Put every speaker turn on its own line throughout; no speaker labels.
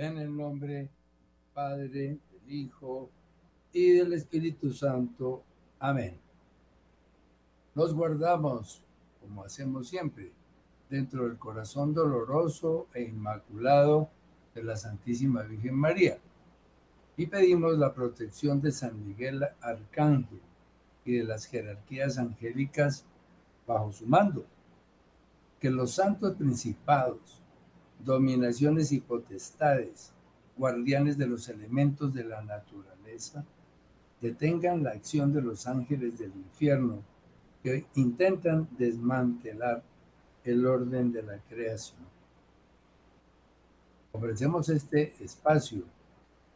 En el nombre Padre, del Hijo y del Espíritu Santo. Amén. Nos guardamos, como hacemos siempre, dentro del corazón doloroso e inmaculado de la Santísima Virgen María. Y pedimos la protección de San Miguel Arcángel y de las jerarquías angélicas bajo su mando. Que los santos principados, dominaciones y potestades, guardianes de los elementos de la naturaleza, detengan la acción de los ángeles del infierno que intentan desmantelar el orden de la creación. Ofrecemos este espacio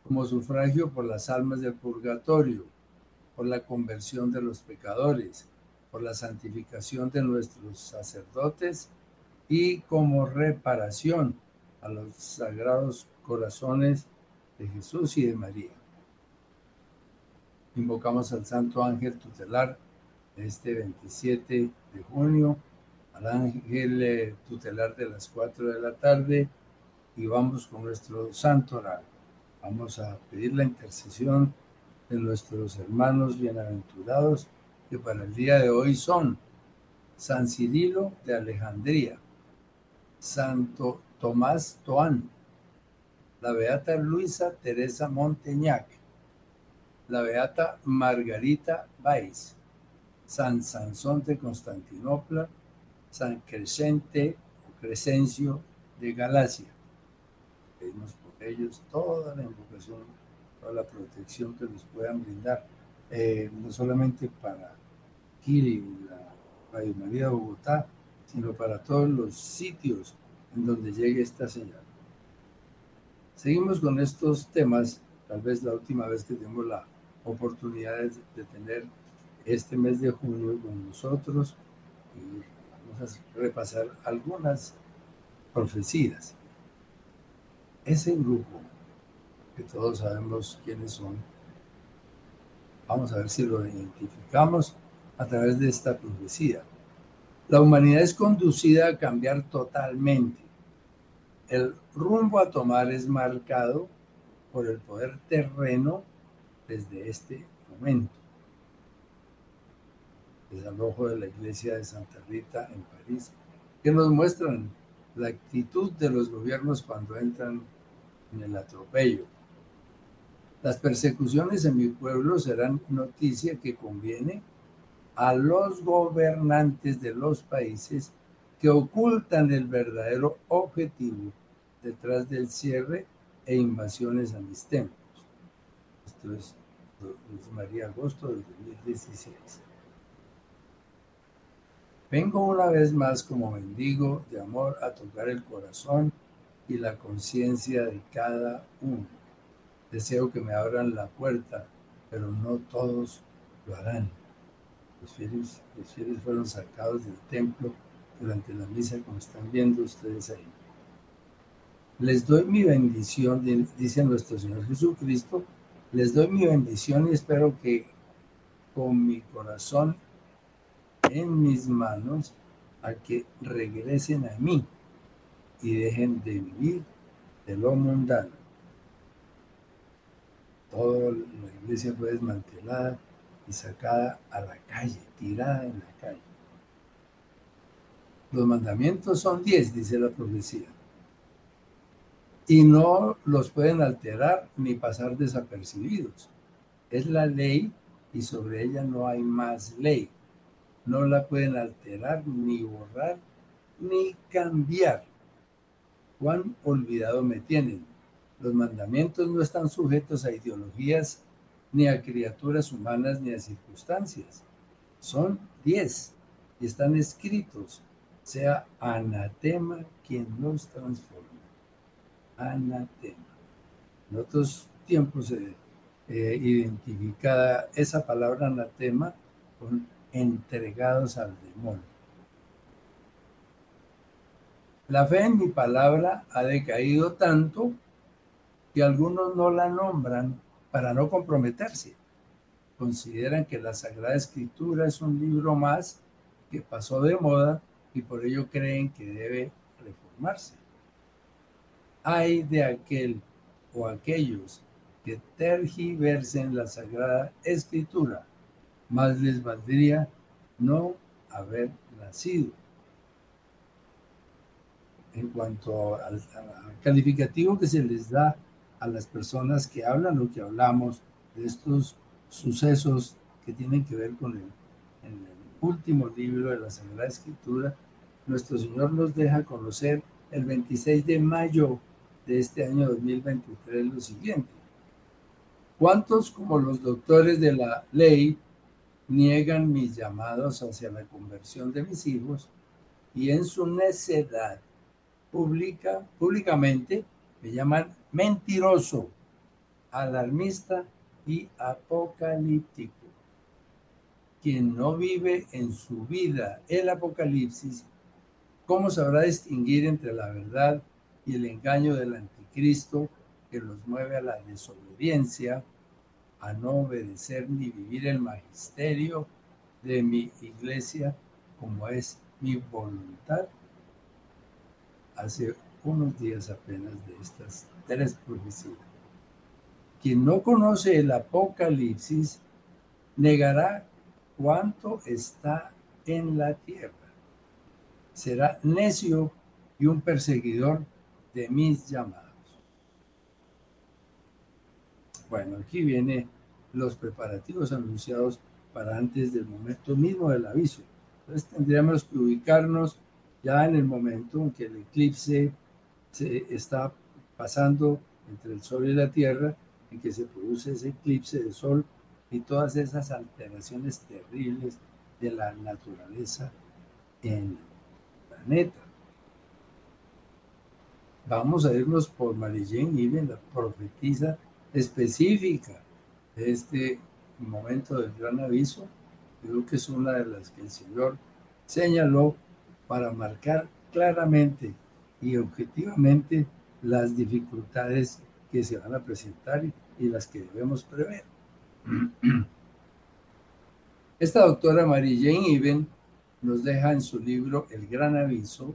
como sufragio por las almas del purgatorio, por la conversión de los pecadores, por la santificación de nuestros sacerdotes y como reparación a los sagrados corazones de Jesús y de María. Invocamos al Santo Ángel Tutelar este 27 de junio, al Ángel eh, Tutelar de las 4 de la tarde y vamos con nuestro Santo Oral. Vamos a pedir la intercesión de nuestros hermanos bienaventurados que para el día de hoy son San Cirilo de Alejandría, Santo Tomás Toán, la Beata Luisa Teresa Monteñac, la Beata Margarita Baiz, San Sansón de Constantinopla, San Crescente o Crescencio de Galacia. Pedimos por ellos toda la invocación, toda la protección que nos puedan brindar, eh, no solamente para Kiri, la Radio María de Bogotá, sino para todos los sitios en donde llegue esta señal. Seguimos con estos temas, tal vez la última vez que tenemos la oportunidad de tener este mes de junio con nosotros y vamos a repasar algunas profecías. Ese grupo, que todos sabemos quiénes son, vamos a ver si lo identificamos a través de esta profecía. La humanidad es conducida a cambiar totalmente. El rumbo a tomar es marcado por el poder terreno desde este momento. Desalojo de la iglesia de Santa Rita en París, que nos muestran la actitud de los gobiernos cuando entran en el atropello. Las persecuciones en mi pueblo serán noticia que conviene a los gobernantes de los países que ocultan el verdadero objetivo detrás del cierre e invasiones a mis templos. Esto es María Agosto del 2016. Vengo una vez más como mendigo de amor a tocar el corazón y la conciencia de cada uno. Deseo que me abran la puerta, pero no todos lo harán. Los fieles, los fieles fueron sacados del templo durante la misa, como están viendo ustedes ahí. Les doy mi bendición, dice nuestro Señor Jesucristo, les doy mi bendición y espero que con mi corazón en mis manos a que regresen a mí y dejen de vivir de lo mundano. Toda la iglesia fue desmantelada y sacada a la calle, tirada en la calle. Los mandamientos son diez, dice la profecía y no los pueden alterar ni pasar desapercibidos. Es la ley y sobre ella no hay más ley. No la pueden alterar, ni borrar, ni cambiar. Cuán olvidado me tienen. Los mandamientos no están sujetos a ideologías, ni a criaturas humanas, ni a circunstancias. Son diez y están escritos. Sea anatema quien los transforma anatema. En otros tiempos se eh, identificada esa palabra anatema con entregados al demonio. La fe en mi palabra ha decaído tanto que algunos no la nombran para no comprometerse. Consideran que la Sagrada Escritura es un libro más que pasó de moda y por ello creen que debe reformarse. Hay de aquel o aquellos que tergiversen la Sagrada Escritura, más les valdría no haber nacido. En cuanto al, calificativo que se les da a las personas que hablan o que hablamos de estos sucesos que tienen que ver con el, último libro de la Sagrada Escritura, nuestro Señor nos deja conocer el 26 de mayo de este año 2023 lo siguiente. ¿Cuántos como los doctores de la ley niegan mis llamados hacia la conversión de mis hijos y en su necedad pública, públicamente me llaman mentiroso, alarmista y apocalíptico? Quien no vive en su vida el apocalipsis, ¿cómo sabrá distinguir entre la verdad y el engaño del anticristo que los mueve a la desobediencia, a no obedecer ni vivir el magisterio de mi iglesia como es mi voluntad. Hace unos días apenas de estas tres profecías. Quien no conoce el Apocalipsis negará cuánto está en la tierra. Será necio y un perseguidor de mis llamados. Bueno, aquí vienen los preparativos anunciados para antes del momento mismo del aviso. Entonces tendríamos que ubicarnos ya en el momento en que el eclipse se está pasando entre el Sol y la Tierra, en que se produce ese eclipse de Sol y todas esas alteraciones terribles de la naturaleza en el planeta. Vamos a irnos por Marilyn Iben, la profetisa específica de este momento del gran aviso. Creo que es una de las que el Señor señaló para marcar claramente y objetivamente las dificultades que se van a presentar y las que debemos prever. Esta doctora Mary Jane Even nos deja en su libro El Gran Aviso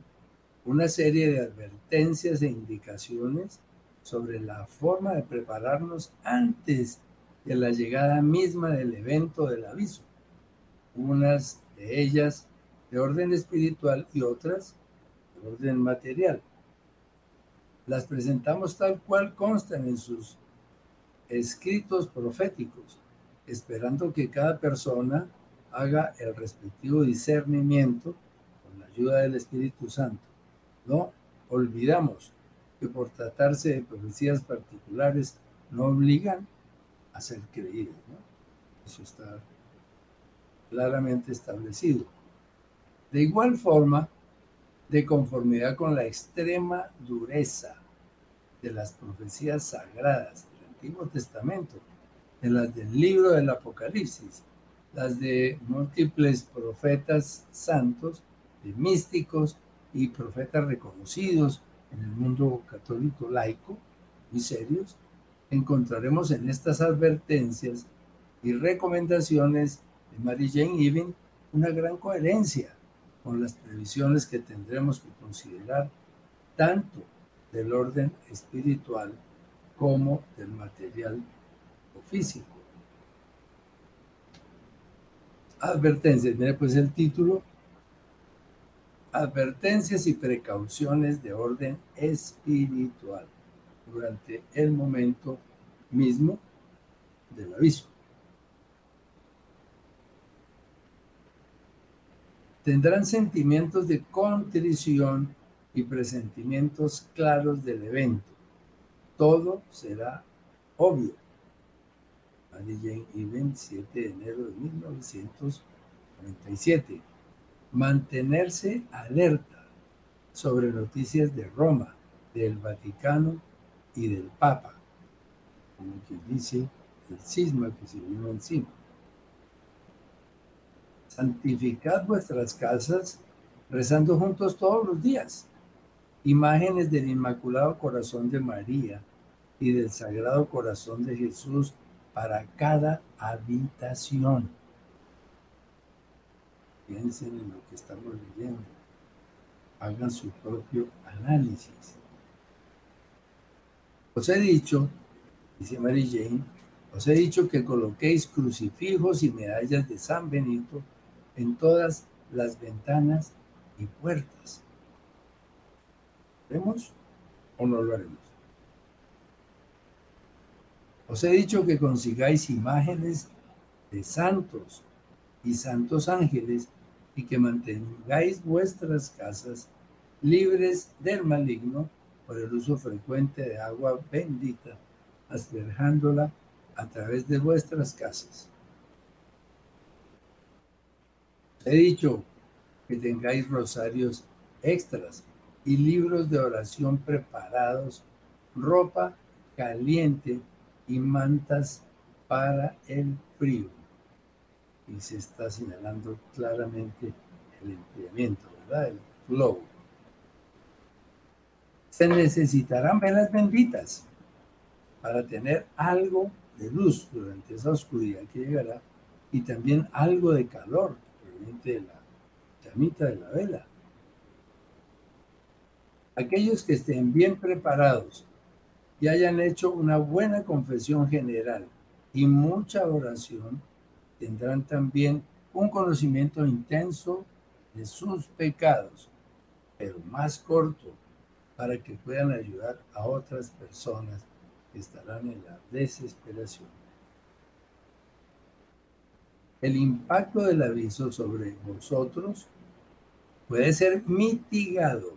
una serie de advertencias e indicaciones sobre la forma de prepararnos antes de la llegada misma del evento del aviso. Unas de ellas de orden espiritual y otras orden material. Las presentamos tal cual constan en sus escritos proféticos, esperando que cada persona haga el respectivo discernimiento con la ayuda del Espíritu Santo. No olvidamos que por tratarse de profecías particulares no obligan a ser creídos. Eso está claramente establecido. De igual forma, de conformidad con la extrema dureza de las profecías sagradas del Antiguo Testamento, de las del libro del Apocalipsis, las de múltiples profetas santos, de místicos y profetas reconocidos en el mundo católico laico, muy serios, encontraremos en estas advertencias y recomendaciones de Mary Jane Even una gran coherencia con las previsiones que tendremos que considerar tanto del orden espiritual como del material o físico. Advertencias, mire pues el título, advertencias y precauciones de orden espiritual durante el momento mismo del aviso. Tendrán sentimientos de contrición y presentimientos claros del evento. Todo será obvio. Mary Jane 7 de enero de 1997 mantenerse alerta sobre noticias de Roma, del Vaticano y del Papa, como quien dice el cisma que se vino encima. Santificad vuestras casas rezando juntos todos los días. Imágenes del Inmaculado Corazón de María y del Sagrado Corazón de Jesús para cada habitación piensen en lo que estamos leyendo, hagan su propio análisis. Os he dicho, dice Mary Jane, os he dicho que coloquéis crucifijos y medallas de San Benito en todas las ventanas y puertas. ¿Haremos o no lo haremos? Os he dicho que consigáis imágenes de santos y santos ángeles y que mantengáis vuestras casas libres del maligno por el uso frecuente de agua bendita, asperjándola a través de vuestras casas. He dicho que tengáis rosarios extras y libros de oración preparados, ropa caliente y mantas para el frío. Y se está señalando claramente el enfriamiento, ¿verdad? El flow se necesitarán velas benditas para tener algo de luz durante esa oscuridad que llegará y también algo de calor de la llamita de la vela. Aquellos que estén bien preparados y hayan hecho una buena confesión general y mucha oración, tendrán también un conocimiento intenso de sus pecados, pero más corto para que puedan ayudar a otras personas que estarán en la desesperación. El impacto del aviso sobre vosotros puede ser mitigado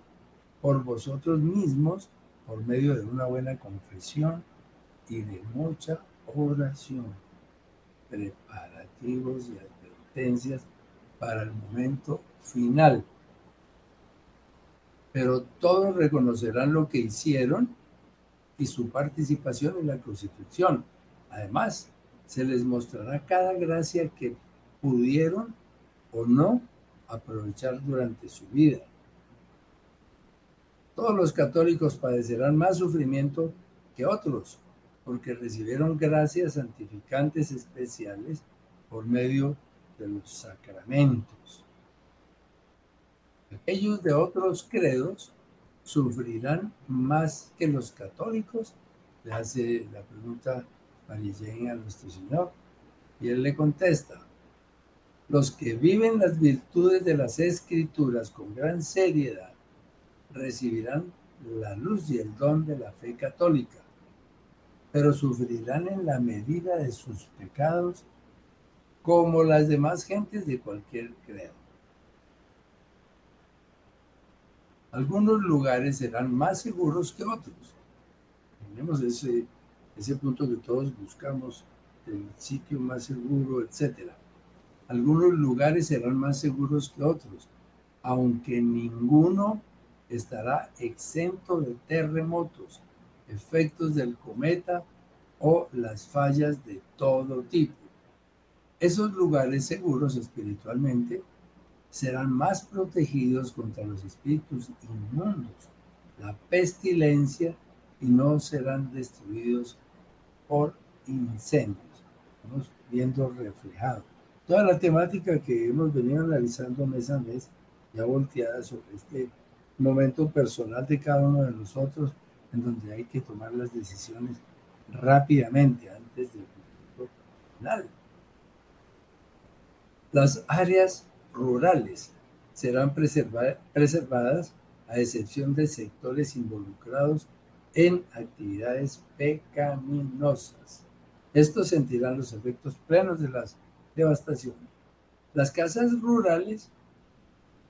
por vosotros mismos por medio de una buena confesión y de mucha oración, preparativos y advertencias para el momento final pero todos reconocerán lo que hicieron y su participación en la crucifixión. Además, se les mostrará cada gracia que pudieron o no aprovechar durante su vida. Todos los católicos padecerán más sufrimiento que otros, porque recibieron gracias santificantes especiales por medio de los sacramentos. Aquellos de otros credos sufrirán más que los católicos, le hace la pregunta María a nuestro Señor. Y él le contesta, los que viven las virtudes de las escrituras con gran seriedad recibirán la luz y el don de la fe católica, pero sufrirán en la medida de sus pecados como las demás gentes de cualquier credo. Algunos lugares serán más seguros que otros. Tenemos ese, ese punto que todos buscamos, el sitio más seguro, etc. Algunos lugares serán más seguros que otros, aunque ninguno estará exento de terremotos, efectos del cometa o las fallas de todo tipo. Esos lugares seguros espiritualmente serán más protegidos contra los espíritus inmundos, la pestilencia, y no serán destruidos por incendios. Estamos viendo reflejado. Toda la temática que hemos venido analizando mes a mes, ya volteada sobre este momento personal de cada uno de nosotros, en donde hay que tomar las decisiones rápidamente antes del final. Las áreas rurales serán preservadas a excepción de sectores involucrados en actividades pecaminosas. Estos sentirán los efectos plenos de las devastaciones. Las casas rurales,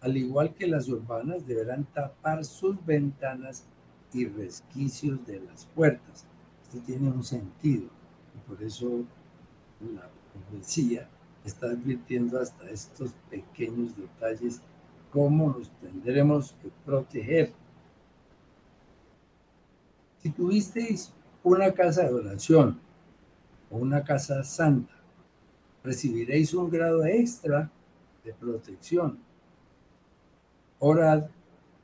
al igual que las urbanas, deberán tapar sus ventanas y resquicios de las puertas. Esto tiene un sentido y por eso la profecía está advirtiendo hasta estos pequeños detalles cómo nos tendremos que proteger. Si tuvisteis una casa de oración o una casa santa, recibiréis un grado extra de protección. Orad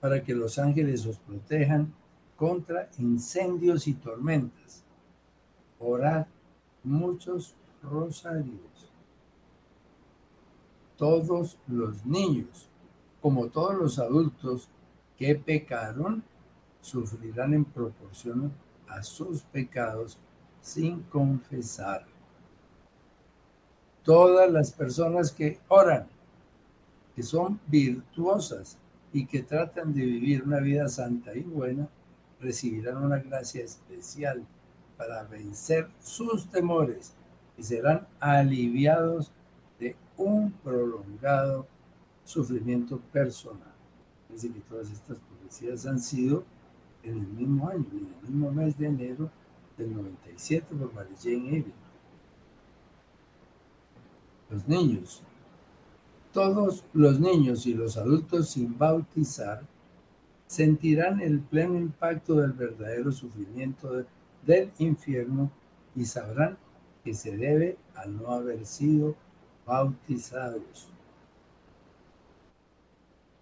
para que los ángeles os protejan contra incendios y tormentas. Orad muchos rosarios todos los niños, como todos los adultos que pecaron, sufrirán en proporción a sus pecados sin confesar. Todas las personas que oran, que son virtuosas y que tratan de vivir una vida santa y buena, recibirán una gracia especial para vencer sus temores y serán aliviados de un prolongado sufrimiento personal. Dice que todas estas profecías han sido en el mismo año, en el mismo mes de enero del 97 por Mary Jane Los niños, todos los niños y los adultos sin bautizar sentirán el pleno impacto del verdadero sufrimiento del infierno y sabrán que se debe a no haber sido bautizados.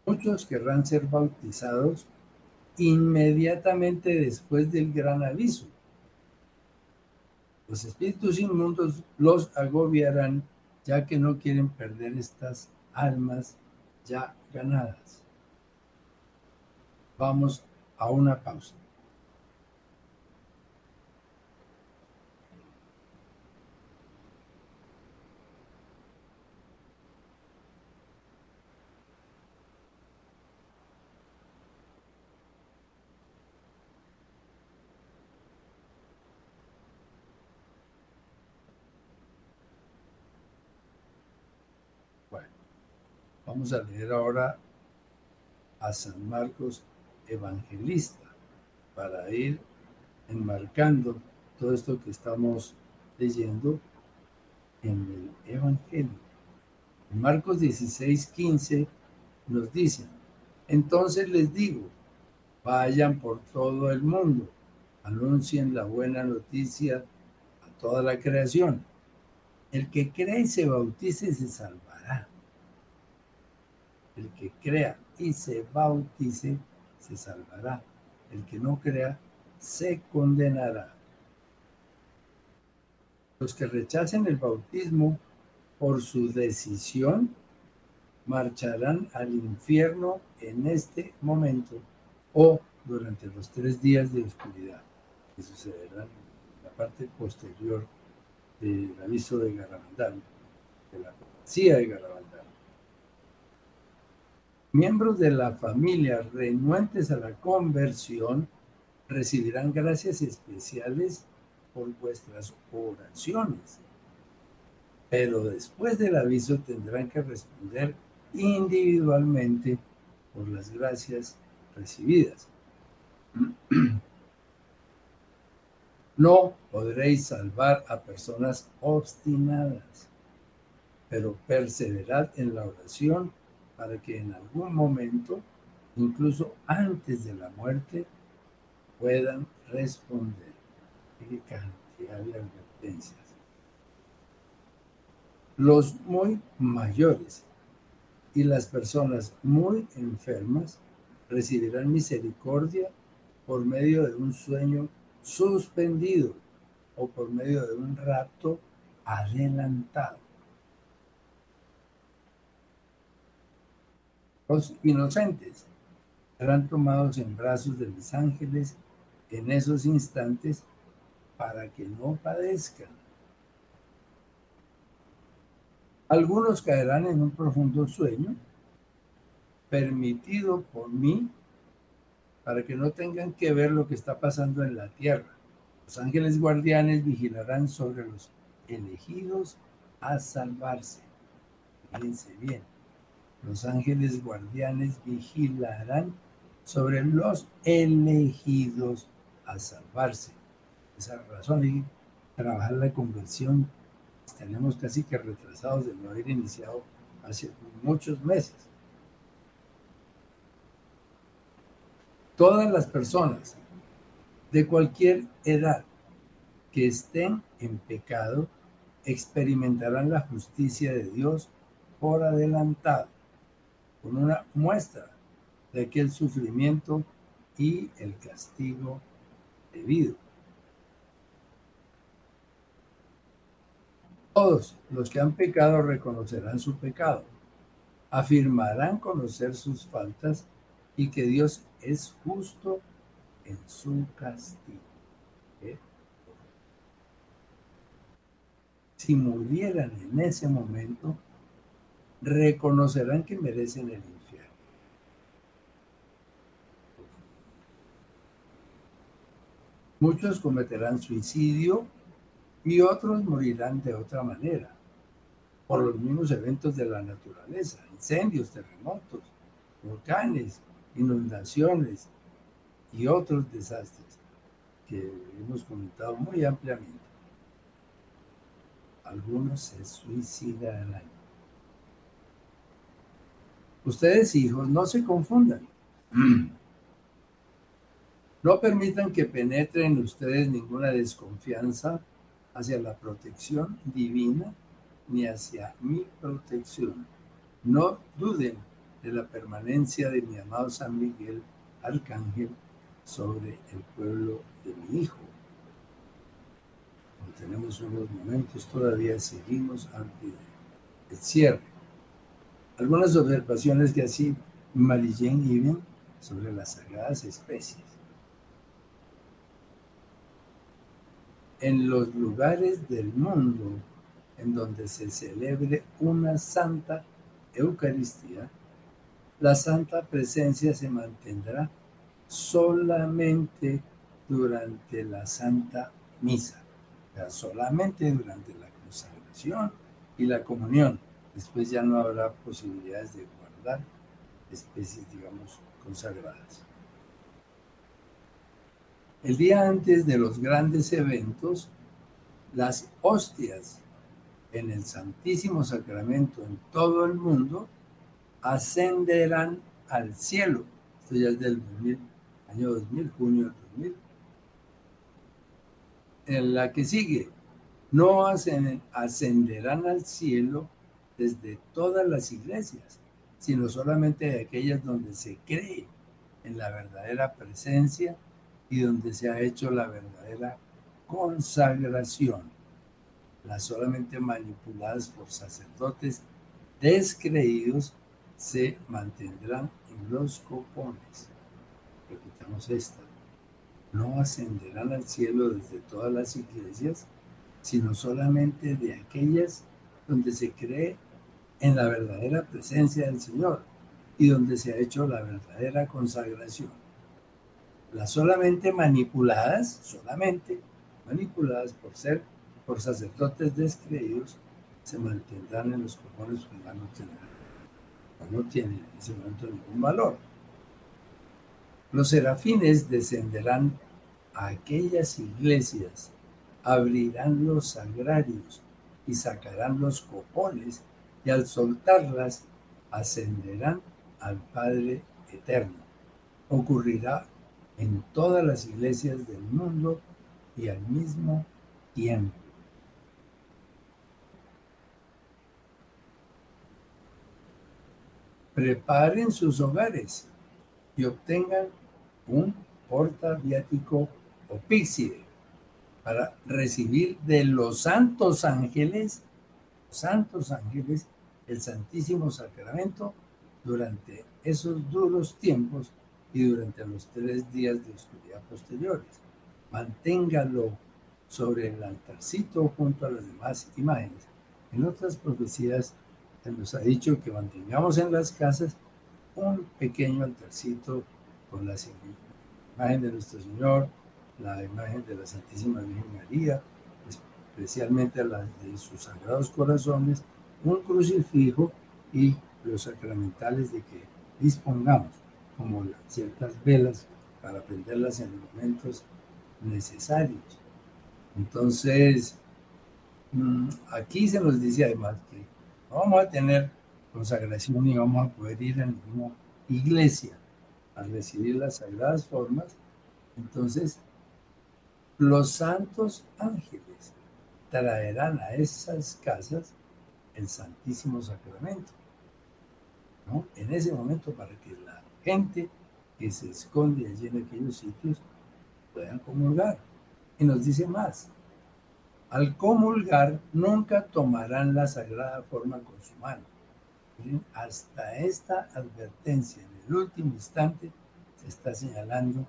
Muchos querrán ser bautizados inmediatamente después del gran aviso. Los espíritus inmundos los agobiarán ya que no quieren perder estas almas ya ganadas. Vamos a una pausa. Vamos a leer ahora a San Marcos evangelista para ir enmarcando todo esto que estamos leyendo en el Evangelio. En Marcos 16, 15 nos dice, entonces les digo, vayan por todo el mundo, anuncien la buena noticia a toda la creación. El que cree y se bautice se salvará. El que crea y se bautice se salvará. El que no crea se condenará. Los que rechacen el bautismo por su decisión marcharán al infierno en este momento o durante los tres días de oscuridad que sucederán en la parte posterior del aviso de Garabandal, de la policía de Garabandal miembros de la familia renuentes a la conversión recibirán gracias especiales por vuestras oraciones. Pero después del aviso tendrán que responder individualmente por las gracias recibidas. No podréis salvar a personas obstinadas, pero perseverad en la oración para que en algún momento, incluso antes de la muerte, puedan responder. Qué cantidad de advertencias. Los muy mayores y las personas muy enfermas recibirán misericordia por medio de un sueño suspendido o por medio de un rapto adelantado. Los inocentes serán tomados en brazos de los ángeles en esos instantes para que no padezcan. Algunos caerán en un profundo sueño permitido por mí para que no tengan que ver lo que está pasando en la tierra. Los ángeles guardianes vigilarán sobre los elegidos a salvarse. Fíjense bien los ángeles guardianes vigilarán sobre los elegidos a salvarse. Esa razón de trabajar la conversión. Tenemos casi que retrasados de no haber iniciado hace muchos meses. Todas las personas de cualquier edad que estén en pecado experimentarán la justicia de Dios por adelantado con una muestra de aquel sufrimiento y el castigo debido. Todos los que han pecado reconocerán su pecado, afirmarán conocer sus faltas y que Dios es justo en su castigo. ¿Eh? Si murieran en ese momento, reconocerán que merecen el infierno. Muchos cometerán suicidio y otros morirán de otra manera, por los mismos eventos de la naturaleza, incendios, terremotos, volcanes, inundaciones y otros desastres que hemos comentado muy ampliamente. Algunos se suicidarán. Ustedes hijos, no se confundan. No permitan que penetre en ustedes ninguna desconfianza hacia la protección divina ni hacia mi protección. No duden de la permanencia de mi amado San Miguel Arcángel sobre el pueblo de mi Hijo. tenemos unos momentos, todavía seguimos antes del cierre. Algunas observaciones que así Marillén Ibn sobre las sagradas especies. En los lugares del mundo en donde se celebre una santa Eucaristía, la santa presencia se mantendrá solamente durante la Santa Misa, solamente durante la consagración y la comunión. Después ya no habrá posibilidades de guardar especies, digamos, consagradas. El día antes de los grandes eventos, las hostias en el Santísimo Sacramento en todo el mundo ascenderán al cielo. Esto ya es del 2000 año 2000, junio del 2000. En la que sigue, no ascenderán al cielo desde todas las iglesias, sino solamente de aquellas donde se cree en la verdadera presencia y donde se ha hecho la verdadera consagración. Las solamente manipuladas por sacerdotes descreídos se mantendrán en los copones repitamos esta, no ascenderán al cielo desde todas las iglesias, sino solamente de aquellas donde se cree en la verdadera presencia del Señor y donde se ha hecho la verdadera consagración. Las solamente manipuladas, solamente manipuladas por ser, por sacerdotes descreídos, se mantendrán en los cojones que ya no no tienen en ese momento ningún valor. Los serafines descenderán a aquellas iglesias, abrirán los sagrarios y sacarán los copones y al soltarlas ascenderán al Padre Eterno. Ocurrirá en todas las iglesias del mundo y al mismo tiempo. Preparen sus hogares y obtengan un portaviático o píxide para recibir de los santos ángeles, santos ángeles, el Santísimo Sacramento durante esos duros tiempos y durante los tres días de oscuridad posteriores. Manténgalo sobre el altarcito junto a las demás imágenes. En otras profecías se nos ha dicho que mantengamos en las casas un pequeño altarcito con la imagen de nuestro Señor, la imagen de la Santísima Virgen María, especialmente la de sus sagrados corazones, un crucifijo y los sacramentales de que dispongamos, como ciertas velas para prenderlas en momentos necesarios. Entonces, mm, aquí se nos dice además que vamos a tener consagración y vamos a poder ir a ninguna iglesia a recibir las sagradas formas, entonces los santos ángeles traerán a esas casas el Santísimo Sacramento. ¿no? En ese momento para que la gente que se esconde allí en aquellos sitios puedan comulgar. Y nos dice más, al comulgar nunca tomarán la sagrada forma con su mano hasta esta advertencia en el último instante se está señalando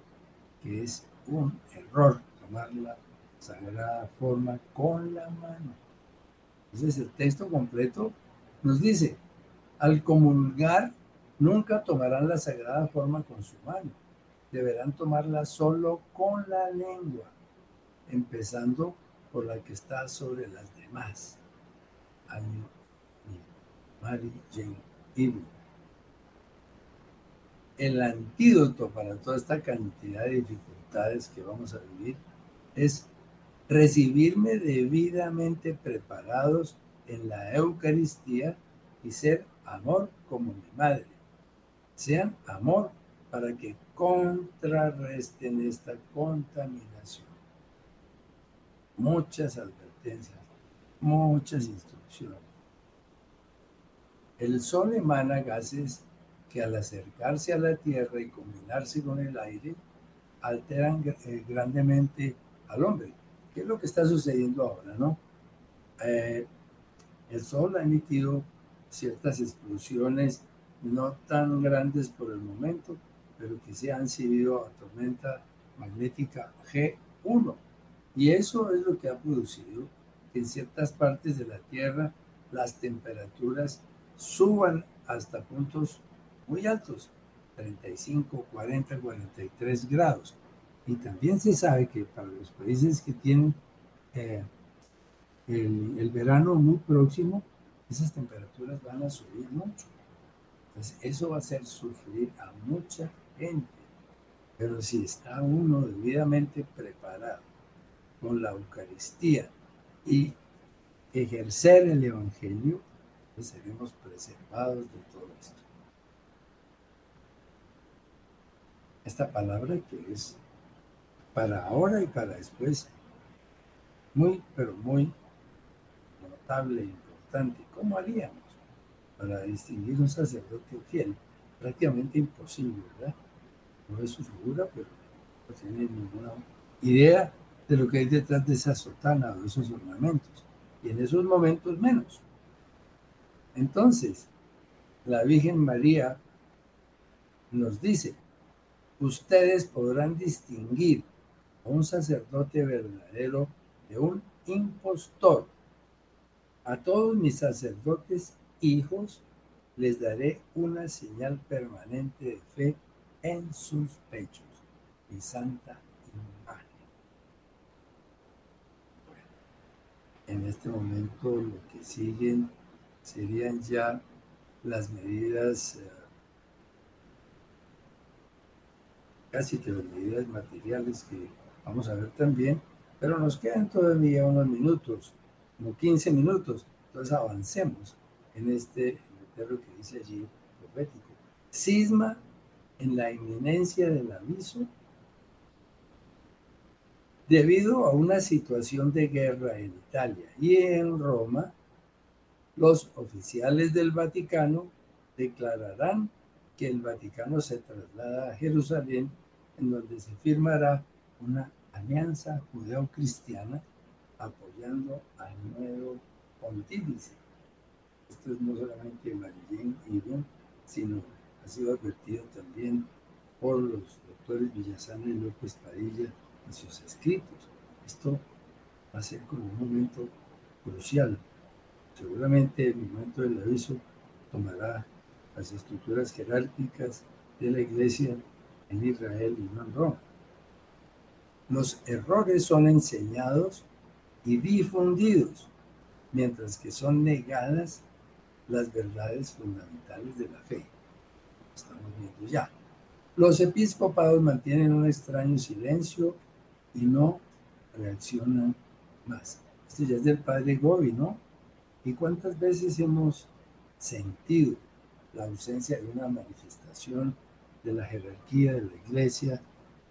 que es un error tomar la sagrada forma con la mano. Entonces el texto completo nos dice, al comulgar nunca tomarán la sagrada forma con su mano, deberán tomarla solo con la lengua, empezando por la que está sobre las demás. Mary Jane. El antídoto para toda esta cantidad de dificultades que vamos a vivir es recibirme debidamente preparados en la Eucaristía y ser amor como mi madre. Sean amor para que contrarresten esta contaminación. Muchas advertencias, muchas instrucciones. El sol emana gases que al acercarse a la Tierra y combinarse con el aire, alteran eh, grandemente al hombre. ¿Qué es lo que está sucediendo ahora, no? Eh, el Sol ha emitido ciertas explosiones no tan grandes por el momento, pero que se han sido a tormenta magnética G1. Y eso es lo que ha producido que en ciertas partes de la Tierra las temperaturas suban hasta puntos muy altos, 35, 40, 43 grados. Y también se sabe que para los países que tienen eh, el, verano muy próximo, esas temperaturas van a subir mucho. Entonces, eso va a hacer sufrir a mucha gente. Pero si está uno debidamente preparado con la Eucaristía y ejercer el Evangelio, pues seremos preservados de todo esto. Esta palabra que es para ahora y para después, muy, pero muy notable importante. ¿Cómo haríamos para distinguir un sacerdote fiel? Prácticamente imposible, ¿verdad? No es su figura, pero no tiene ninguna idea de lo que hay detrás de esa sotana o de esos ornamentos. Y en esos momentos menos. Entonces, la Virgen María nos dice, ustedes podrán distinguir un sacerdote verdadero de un impostor a todos mis sacerdotes hijos les daré una señal permanente de fe en sus pechos, mi santa imagen. Bueno, en este momento lo que siguen serían ya las medidas, eh, casi que las medidas materiales que vamos a ver también, pero nos quedan todavía unos minutos como 15 minutos. Entonces avancemos en este lo que dice allí profético. Cisma en la inminencia del aviso debido a una situación de guerra en Italia y en Roma, los oficiales del Vaticano declararán que el Vaticano se traslada a Jerusalén, en donde se firmará una alianza judeo-cristiana apoyando al nuevo pontífice. Esto es no solamente Marilén bien, sino ha sido advertido también por los doctores Villasana y López Padilla en sus escritos. Esto va a ser como un momento crucial. Seguramente el momento del aviso tomará las estructuras jerárquicas de la iglesia en Israel y no en Roma. Los errores son enseñados y difundidos, mientras que son negadas las verdades fundamentales de la fe. Estamos viendo ya. Los episcopados mantienen un extraño silencio y no reaccionan más. Esto ya es del padre Gobi, ¿no? ¿Y cuántas veces hemos sentido la ausencia de una manifestación de la jerarquía de la iglesia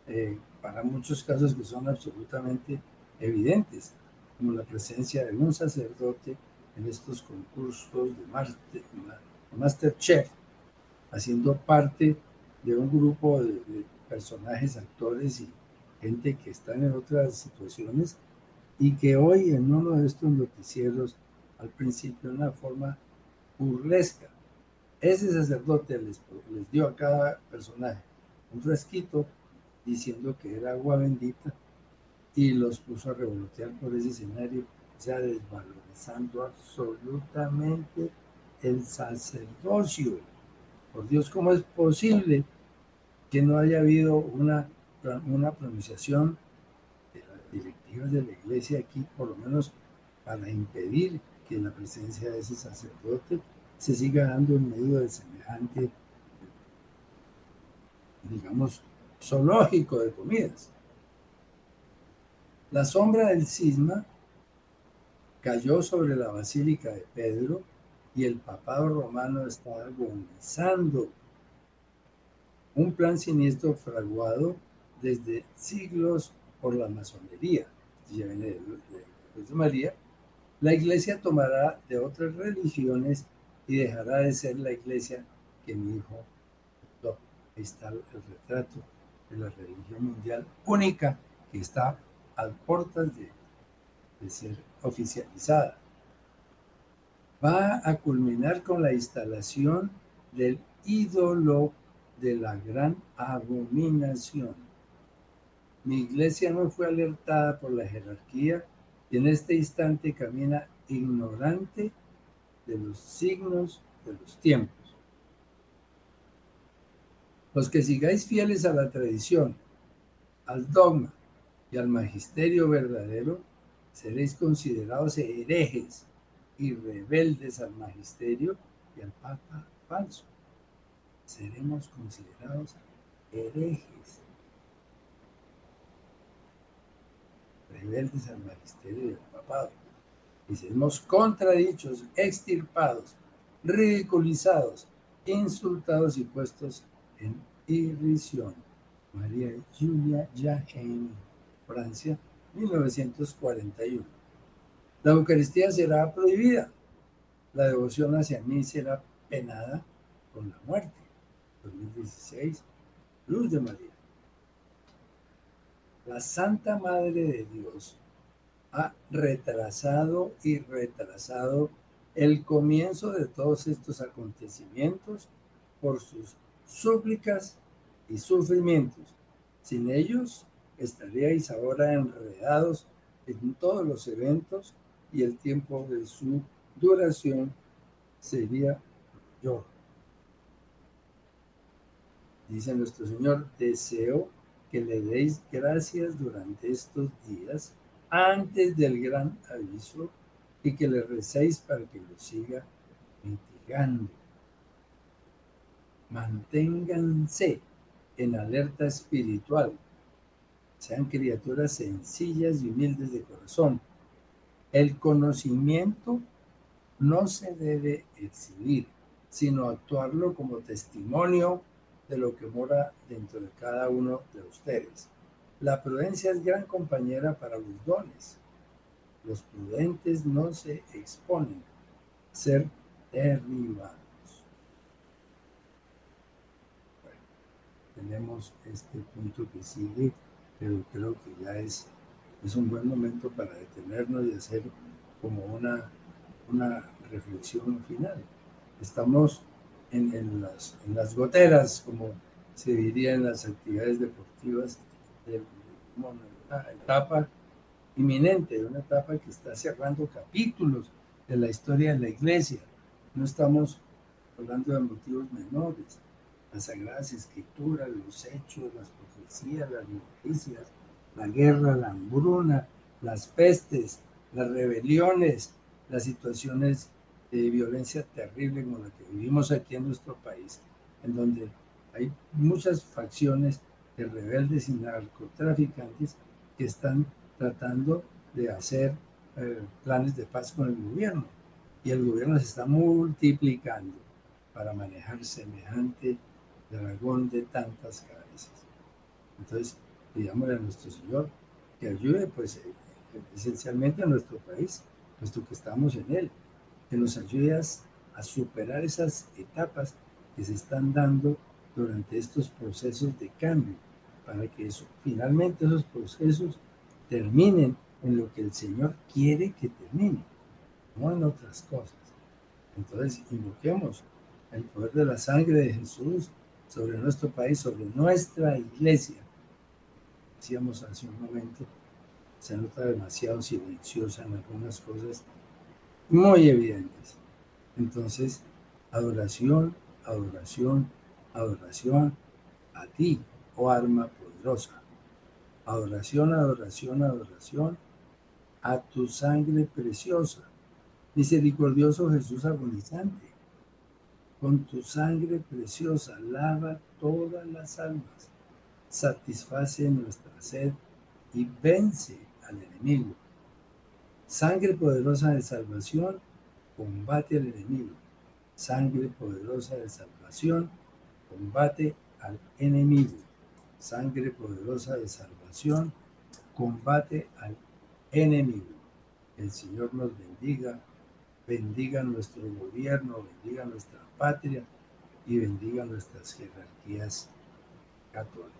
eh, para muchos casos que son absolutamente evidentes? como la presencia de un sacerdote en estos concursos de, master, Masterchef, haciendo parte de un grupo de, personajes, actores y gente que están en otras situaciones y que hoy en uno de estos noticieros, al principio de una forma burlesca, ese sacerdote les, les dio a cada personaje un fresquito diciendo que era agua bendita y los puso a revolotear por ese escenario sea, desvalorizando absolutamente el sacerdocio. Por Dios, ¿cómo es posible que no haya habido una, una pronunciación de las directivas de la iglesia aquí, por lo menos para impedir que la presencia de ese sacerdote se siga dando en medio de semejante, digamos, zoológico de comidas. La sombra del cisma cayó sobre la Basílica de Pedro y el papado romano está agonizando. Un plan siniestro fraguado desde siglos por la masonería, de, de María, la iglesia tomará de otras religiones y dejará de ser la iglesia que mi hijo Ahí está el retrato de la religión mundial única que está a puertas de, de ser oficializada. Va a culminar con la instalación del ídolo de la gran abominación. Mi iglesia no fue alertada por la jerarquía y en este instante camina ignorante de los signos de los tiempos. Los que sigáis fieles a la tradición, al dogma y al magisterio verdadero, seréis considerados herejes y rebeldes al magisterio y al papa falso. Seremos considerados herejes rebeldes al magisterio del papado. Y seremos contradichos, extirpados, ridiculizados, insultados y puestos en irrisión. María Julia Jahen, Francia, 1941. La Eucaristía será prohibida. La devoción hacia mí será penada con la muerte. 2016, Luz de María la Santa Madre de Dios ha retrasado y retrasado el comienzo de todos estos acontecimientos por sus súplicas y sufrimientos. Sin ellos estaríais ahora enredados en todos los eventos y el tiempo de su duración sería yo. Dice nuestro Señor, deseo que le deis gracias durante estos días antes del gran aviso y que le recéis para que lo siga mitigando. Manténganse en alerta espiritual. Sean criaturas sencillas y humildes de corazón. El conocimiento no se debe exhibir, sino actuarlo como testimonio de lo que mora dentro de cada uno de ustedes. La prudencia es gran compañera para los dones. Los prudentes no se exponen a ser derribados. Tenemos este punto que sigue, pero creo que ya es, es un buen momento para detenernos y hacer como una, una reflexión final. Estamos en, las, en las goteras, como se diría en las actividades deportivas, de, una etapa inminente, una etapa que está cerrando capítulos de la historia de la iglesia. No estamos hablando de motivos menores. Las sagradas escrituras, los hechos, las profecías, las noticias, la guerra, la hambruna, las pestes, las rebeliones, las situaciones de violencia terrible como la que vivimos aquí en nuestro país, en donde hay muchas facciones de rebeldes y narcotraficantes que están tratando de hacer eh, planes de paz con el gobierno. Y el gobierno se está multiplicando para manejar semejante dragón de tantas cabezas. Entonces, pidámosle a nuestro Señor que ayude, pues, eh, esencialmente a nuestro país, puesto que estamos en él que nos ayudes a superar esas etapas que se están dando durante estos procesos de cambio, para que eso, finalmente esos procesos terminen en lo que el Señor quiere que termine, no en otras cosas. Entonces, invoquemos el poder de la sangre de Jesús sobre nuestro país, sobre nuestra iglesia. Decíamos hace un momento, se nota demasiado silenciosa en algunas cosas muy evidentes. Entonces, adoración, adoración, adoración a ti, oh arma poderosa. Adoración, adoración, adoración a tu sangre preciosa. Misericordioso Jesús agonizante, con tu sangre preciosa lava todas las almas, satisface nuestra sed y vence al enemigo. Sangre poderosa de salvación, combate al enemigo. Sangre poderosa de salvación, combate al enemigo. Sangre poderosa de salvación, combate al enemigo. El Señor nos bendiga, bendiga nuestro gobierno, bendiga nuestra patria y bendiga nuestras jerarquías católicas.